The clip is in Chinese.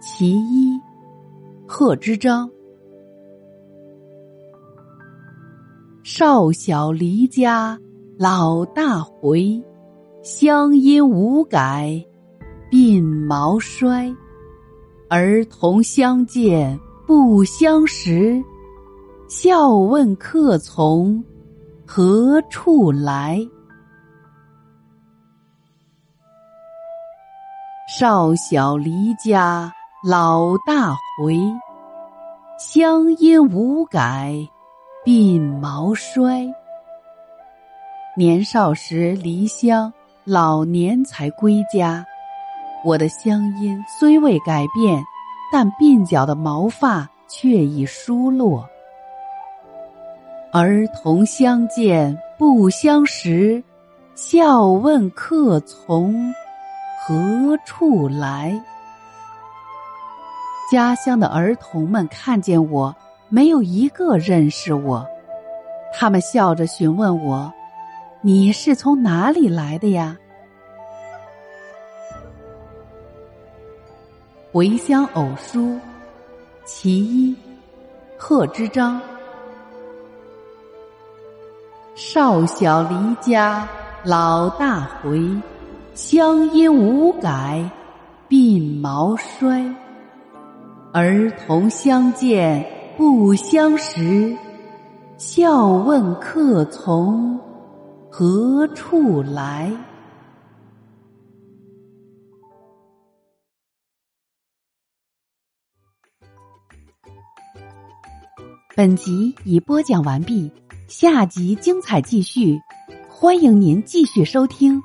其一，贺知章。少小离家老大回，乡音无改鬓毛衰。儿童相见不相识，笑问客从何处来。少小离家。老大回，乡音无改鬓毛衰。年少时离乡，老年才归家。我的乡音虽未改变，但鬓角的毛发却已疏落。儿童相见不相识，笑问客从何处来。家乡的儿童们看见我，没有一个认识我。他们笑着询问我：“你是从哪里来的呀？”《回乡偶书》其一，贺知章。少小离家老大回，乡音无改鬓毛衰。儿童相见不相识，笑问客从何处来。本集已播讲完毕，下集精彩继续，欢迎您继续收听。